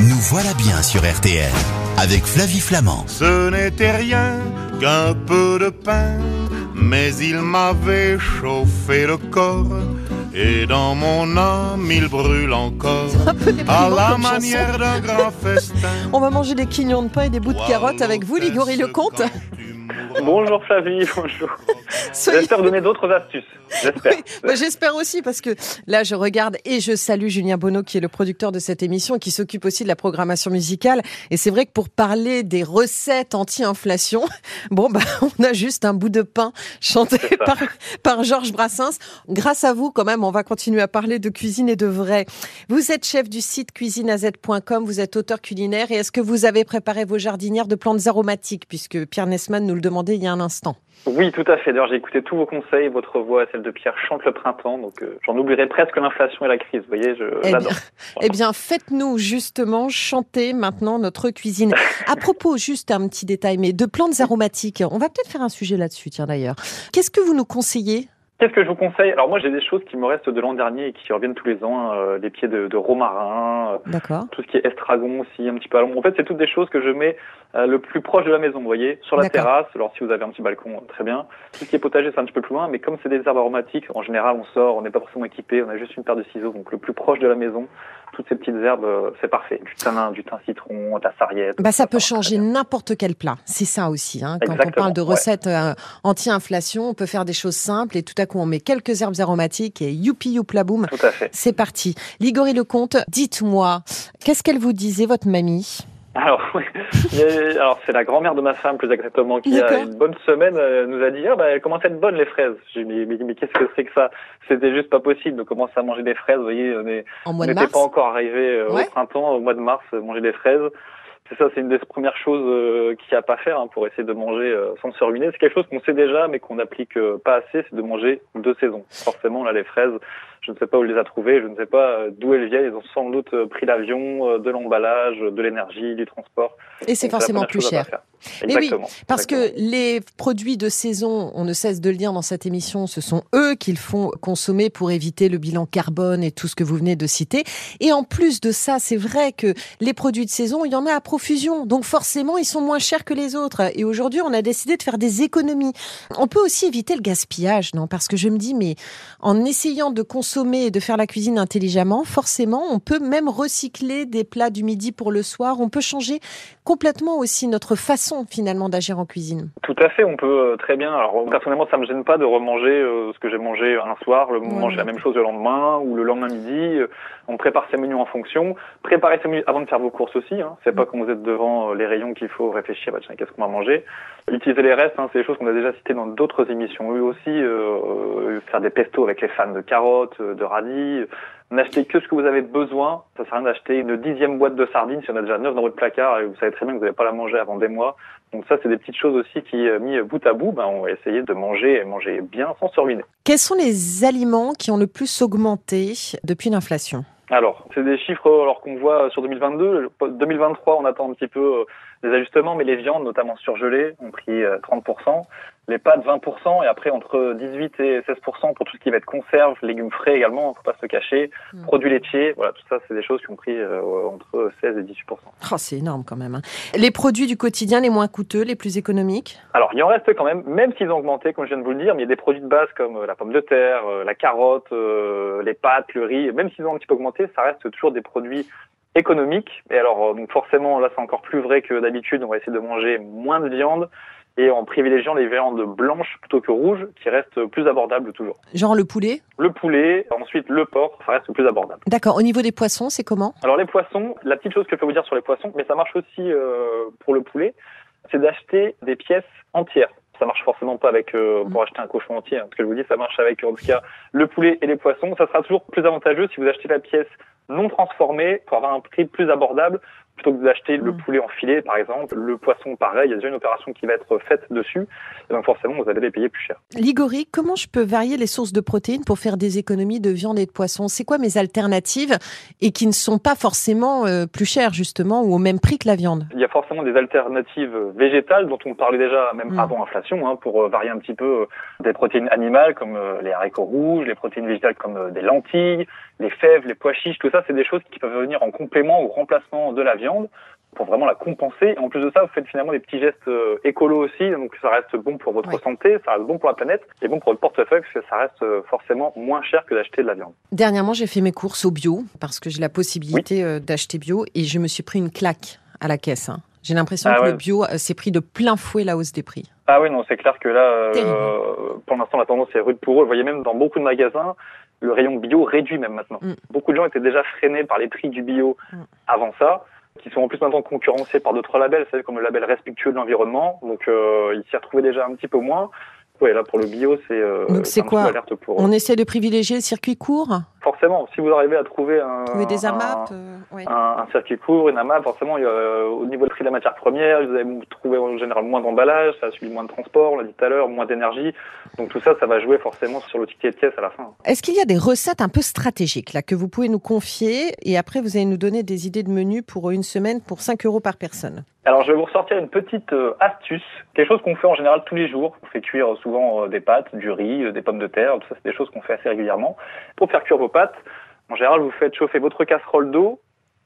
Nous voilà bien sur RTL avec Flavie Flamand. Ce n'était rien qu'un peu de pain, mais il m'avait chauffé le corps. Et dans mon âme, il brûle encore un peu à la manière d'un grand festin. On va manger des quignons de pain et des bouts de carottes avec vous, Ligori Lecomte. Bonjour Flavie, bonjour. Soyez- J'espère donner d'autres astuces. J'espère. Oui, bah, J'espère aussi parce que là je regarde et je salue Julien Bonneau qui est le producteur de cette émission et qui s'occupe aussi de la programmation musicale et c'est vrai que pour parler des recettes anti-inflation, bon bah on a juste un bout de pain chanté par, par Georges Brassens. Grâce à vous quand même, on va continuer à parler de cuisine et de vrai. Vous êtes chef du site cuisineaz.com, vous êtes auteur culinaire et est-ce que vous avez préparé vos jardinières de plantes aromatiques? Puisque Pierre Nesman nous le demandait il y a un instant Oui, tout à fait. D'ailleurs, j'ai écouté tous vos conseils. Votre voix, celle de Pierre, chante le printemps. Donc, euh, j'en oublierai presque l'inflation et la crise. Vous voyez, je Eh eh bien, faites-nous justement chanter maintenant notre cuisine. À propos, juste un petit détail, mais de plantes aromatiques, on va peut-être faire un sujet là-dessus, tiens d'ailleurs. Qu'est-ce que vous nous conseillez? Qu'est-ce que je vous conseille? Alors, moi, j'ai des choses qui me restent de l'an dernier et qui reviennent tous les ans. euh, les pieds de, de romarin, euh, D'accord. tout ce qui est estragon aussi, un petit peu à l'ombre. En fait, c'est toutes des choses que je mets euh, le plus proche de la maison, vous voyez, sur la terrasse. Alors, si vous avez un petit balcon, euh, très bien. Tout ce qui est potager, c'est un petit peu plus loin. Mais comme c'est des herbes aromatiques, en général, on sort, on n'est pas forcément équipé, on a juste une paire de ciseaux. Donc, le plus proche de la maison, toutes ces petites herbes, euh, c'est parfait. Du thym, du thym citron, de la sarriette. Bah, ça peut changer n'importe quel plat. C'est ça aussi. Hein. Quand on parle de recettes euh, anti-inflation, on peut faire des choses simples et tout à on met quelques herbes aromatiques et youpi youpla boum. Tout à fait. C'est parti. Ligori Lecomte, dites-moi, qu'est-ce qu'elle vous disait, votre mamie? Alors, oui. Il y a- alors c'est la grand-mère de ma femme, plus exactement, qui a D'accord. une bonne semaine euh, nous a dit ah bah elles commencent à être bonnes les fraises. J'ai dit mais, mais, mais qu'est-ce que c'est que ça? C'était juste pas possible de commencer à manger des fraises. Vous voyez, on n'était pas encore arrivé euh, Ouais. au printemps, au mois de mars, euh, manger des fraises. C'est ça, c'est une des premières choses euh, qu'il n'y a pas à faire hein, pour essayer de manger euh, sans se ruiner. C'est quelque chose qu'on sait déjà, mais qu'on n'applique euh, pas assez, c'est de manger deux saisons. Forcément, là, les fraises, je ne sais pas où les a trouvées, je ne sais pas d'où elles viennent. Ils ont sans doute pris l'avion, de l'emballage, de l'énergie, du transport. Et c'est forcément plus cher. Mais oui. Parce Exactement. que les produits de saison, on ne cesse de le dire dans cette émission, ce sont eux qu'ils font consommer pour éviter le bilan carbone et tout ce que vous venez de citer. Et en plus de ça, c'est vrai que les produits de saison, il y en a à profusion. Donc forcément, ils sont moins chers que les autres. Et aujourd'hui, on a décidé de faire des économies. On peut aussi éviter le gaspillage, non? Parce que je me dis, mais en essayant de consommer et de faire la cuisine intelligemment, forcément, on peut même recycler des plats du midi pour le soir. On peut changer complètement aussi notre façon finalement d'agir en cuisine. Tout à fait, on peut euh, très bien. Alors personnellement, ça me gêne pas de remanger euh, ce que j'ai mangé un soir, le Ouais, manger la même chose le lendemain ou le lendemain midi. Euh, On prépare ses menus en fonction. Préparez ses menus avant de faire vos courses aussi. Hein. C'est pas quand vous êtes devant euh, les rayons qu'il faut réfléchir. Bah, tiens, qu'est-ce qu'on va manger Utiliser les restes, hein, c'est des choses qu'on a déjà citées dans d'autres émissions. Eux aussi, euh, faire des pestos avec les fans de carottes, de radis. N'achetez que ce que vous avez besoin. Ça sert à rien d'acheter une dixième boîte de sardines si on a déjà neuf dans votre placard et vous savez très bien que vous n'allez pas la manger avant des mois. Donc ça, c'est des petites choses aussi qui, euh, mis bout à bout, ben, on va essayer de manger et manger bien sans se ruiner. Quels sont les aliments qui ont le plus augmenté depuis l'inflation? Alors, c'est des chiffres alors qu'on voit sur 2022. 2023, on attend un petit peu euh, des ajustements, mais les viandes, notamment surgelées, ont pris euh, 30%. Les pâtes, 20%. Et après, entre 18 et 16% pour tout ce qui va être conserve, légumes frais également, faut pas se cacher. Mm. Produits laitiers, voilà, tout ça, c'est des choses qui ont pris euh, entre 16 et 18%. oh, C'est énorme quand même. hein. Les produits du quotidien les moins coûteux, les plus économiques? Alors, il en reste quand même, même s'ils ont augmenté, comme je viens de vous le dire, mais il y a des produits de base comme euh, la pomme de terre, euh, la carotte, euh, les pâtes, le riz, même s'ils ont un petit peu augmenté, ça reste toujours des produits économiques. Et alors, euh, donc forcément, là, c'est encore plus vrai que d'habitude, on va essayer de manger moins de viande et en privilégiant les viandes blanches plutôt que rouges, qui restent plus abordables toujours. Genre le poulet Le poulet, ensuite le porc, ça reste plus abordable. D'accord. Au niveau des poissons, c'est comment? Alors les poissons, la petite chose que je peux vous dire sur les poissons, mais ça marche aussi euh, pour le poulet, c'est d'acheter des pièces entières. Ça marche forcément pas avec euh, pour acheter un cochon entier. hein. Ce que je vous dis, ça marche avec en tout cas le poulet et les poissons. Ça sera toujours plus avantageux si vous achetez la pièce non transformée pour avoir un prix plus abordable plutôt que d'acheter le Mm. poulet en filet, par exemple, le poisson, pareil, il y a déjà une opération qui va être faite dessus. Et donc forcément, vous allez les payer plus cher. Ligori, comment je peux varier les sources de protéines pour faire des économies de viande et de poisson? C'est quoi mes alternatives et qui ne sont pas forcément euh, plus chères justement ou au même prix que la viande? Il y a forcément des alternatives végétales dont on parlait déjà même Mm. avant inflation, hein, pour euh, varier un petit peu euh, des protéines animales comme euh, les haricots rouges, les protéines végétales comme euh, des lentilles, les fèves, les pois chiches, tout ça, c'est des choses qui peuvent venir en complément ou remplacement de la viande pour vraiment la compenser. En plus de ça, vous faites finalement des petits gestes euh, écolos aussi, donc ça reste bon pour votre Ouais. santé, ça reste bon pour la planète et bon pour votre portefeuille parce que ça reste euh, forcément moins cher que d'acheter de la viande. Dernièrement, j'ai fait mes courses au bio parce que j'ai la possibilité euh, d'acheter bio et je me suis pris une claque à la caisse. hein. J'ai l'impression Ah que ouais. le bio euh, s'est pris de plein fouet la hausse des prix. Ah oui, non, c'est clair que là, pour l'instant, la tendance est rude pour eux. Vous voyez même dans beaucoup de magasins, le rayon bio réduit même maintenant. Mm. Beaucoup de gens étaient déjà freinés par les prix du bio Mm. avant ça, qui sont en plus maintenant concurrencés par d'autres labels, vous savez, comme le label respectueux de l'environnement. Donc, euh, ils s'y retrouvaient déjà un petit peu moins. Ouais, là, pour le bio, c'est euh, Donc, c'est quoi pour eux. On essaie de privilégier le circuit court, Forcément, si vous arrivez à trouver un, des euh, ouais. un, un circuit court, une AMAP, forcément, euh, au niveau du prix de la matière première, vous allez trouver en général moins d'emballage, ça suit moins de transport, on l'a dit tout à l'heure, moins d'énergie. Donc tout ça, ça va jouer forcément sur le ticket de caisse à la fin. Est-ce qu'il y a des recettes un peu stratégiques là que vous pouvez nous confier et après vous allez nous donner des idées de menus pour une semaine pour 5 euros par personne? Alors je vais vous ressortir une petite euh, astuce, quelque chose qu'on fait en général tous les jours. On fait cuire souvent des pâtes, du riz, des pommes de terre, tout ça c'est des choses qu'on fait assez régulièrement. Pour faire cuire vos pâtes, en général vous faites chauffer votre casserole d'eau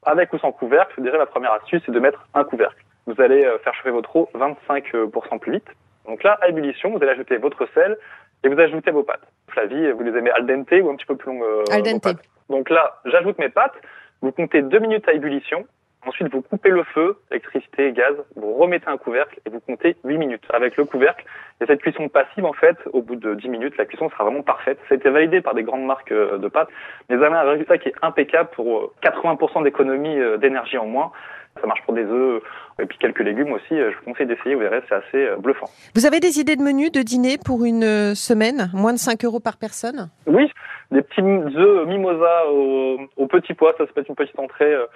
avec ou sans couvercle. Déjà la première astuce c'est de mettre un couvercle. Vous allez euh, faire chauffer votre eau 25% plus vite. Donc là, à ébullition, vous allez ajouter votre sel et vous ajoutez vos pâtes. Flavie, vous les aimez al dente ou un petit peu plus longues euh, Al dente. Donc là, j'ajoute mes pâtes, vous comptez deux minutes à ébullition, ensuite vous coupez le feu, électricité, gaz, vous remettez un couvercle et vous comptez 8 minutes avec le couvercle. Et cette cuisson passive, en fait, au bout de 10 minutes, la cuisson sera vraiment parfaite. Ça a été validé par des grandes marques euh, de pâtes, mais vous avez un résultat qui est impeccable pour euh, 80% d'économie euh, d'énergie en moins. Ça marche pour des œufs et puis quelques légumes aussi. Euh, Je vous conseille d'essayer, vous verrez, c'est assez euh, bluffant. Vous avez des idées de menus de dîner pour une euh, semaine? Moins de 5 euros par personne? Oui, des petits œufs mimosa au, au petit pois, ça, ça peut être une petite entrée euh,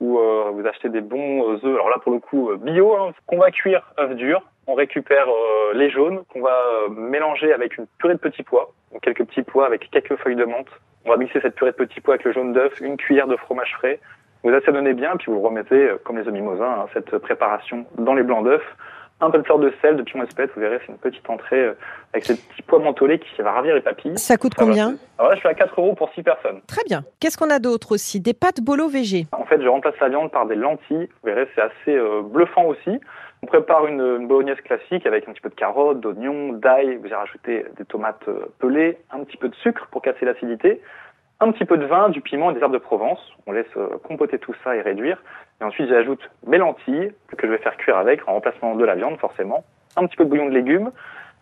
où euh, vous achetez des bons euh, œufs. Alors là, pour le coup, euh, bio, hein, qu'on va cuire œufs durs. On récupère euh, les jaunes qu'on va mélanger avec une purée de petits pois, donc quelques petits pois avec quelques feuilles de menthe. On va mixer cette purée de petits pois avec le jaune d'œuf, une cuillère de fromage frais. Vous assaisonnez bien, puis vous remettez, comme les œufs mimosa, hein, cette préparation dans les blancs d'œufs. Un peu de fleur de sel, de piment espèce, vous verrez, c'est une petite entrée euh, avec ces petits pois mentholés qui va ravir les papilles. Ça coûte Ça va. combien Alors là, je suis à 4 euros pour 6 personnes. Très bien. Qu'est-ce qu'on a d'autre aussi? Des pâtes bolo végé. En fait, je remplace la viande par des lentilles. Vous verrez, c'est assez euh, bluffant aussi. On prépare une, une bolognaise classique avec un petit peu de carottes, d'oignons, d'ail. Vous y rajoutez des tomates euh, pelées, un petit peu de sucre pour casser l'acidité, un petit peu de vin, du piment et des herbes de Provence. On laisse compoter tout ça et réduire. Et ensuite, j'ajoute mes lentilles que je vais faire cuire avec en remplacement de la viande forcément. Un petit peu de bouillon de légumes.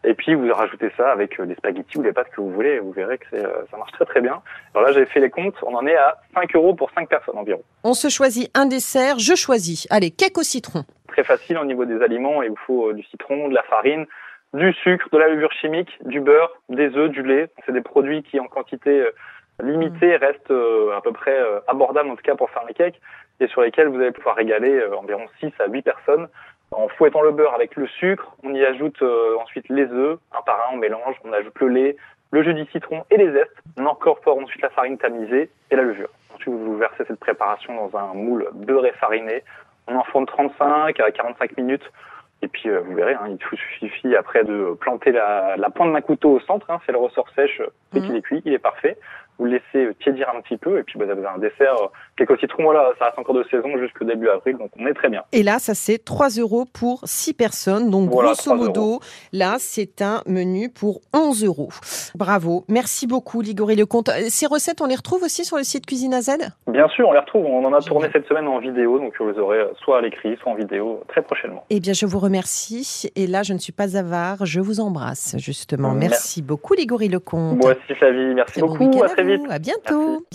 Et puis vous rajoutez ça avec euh, des spaghettis ou des pâtes que vous voulez. et Vous verrez que euh, ça marche très très bien. Alors là, j'ai fait les comptes. On en est à 5 euros pour 5 personnes environ. On se choisit un dessert, je choisis. Allez, cake au citron. très facile au niveau des aliments. Il vous faut euh, du citron, de la farine, du sucre, de la levure chimique, du beurre, des œufs, du lait. C'est des produits qui, en quantité euh, limitée, restent euh, à peu près euh, abordables, en tout cas pour faire les cakes, et sur lesquels vous allez pouvoir régaler euh, environ 6 à 8 personnes. En fouettant le beurre avec le sucre, on y ajoute ensuite les œufs, un par un, on mélange, on ajoute le lait, le jus du citron et les zestes. On incorpore ensuite la farine tamisée et la levure. Ensuite, vous versez cette préparation dans un moule beurré fariné. On enfourne 35 à 45 minutes. Et puis, vous verrez, hein, il vous suffit après de planter la, la pointe d'un couteau au centre. Hein, si elle ressort sèche, dès qu'il est cuit, il est parfait. Vous le laissez tiédir un petit peu. Et puis, bah, vous avez un dessert. euh, quelques citrons, voilà, ça reste encore de saison jusqu'au début avril. Donc, on est très bien. Et là, ça c'est 3 euros pour 6 personnes. Donc, Voilà, grosso 3 modo, là, c'est un menu pour 11 euros. Bravo. Merci beaucoup, Ligori Lecomte. Euh, Ces recettes, on les retrouve aussi sur le site Cuisine AZ Bien sûr, on les retrouve. On en a tourné cette semaine en vidéo. Donc, vous les aurez euh, soit à l'écrit, soit en vidéo très prochainement. Eh bien, je vous remercie. Et là, je ne suis pas avare. Je vous embrasse, justement. Merci. Merci beaucoup, Ligori Lecomte. Moi aussi, Flavie. Merci Très bon beaucoup. À très vite. À bientôt. Merci. Bien-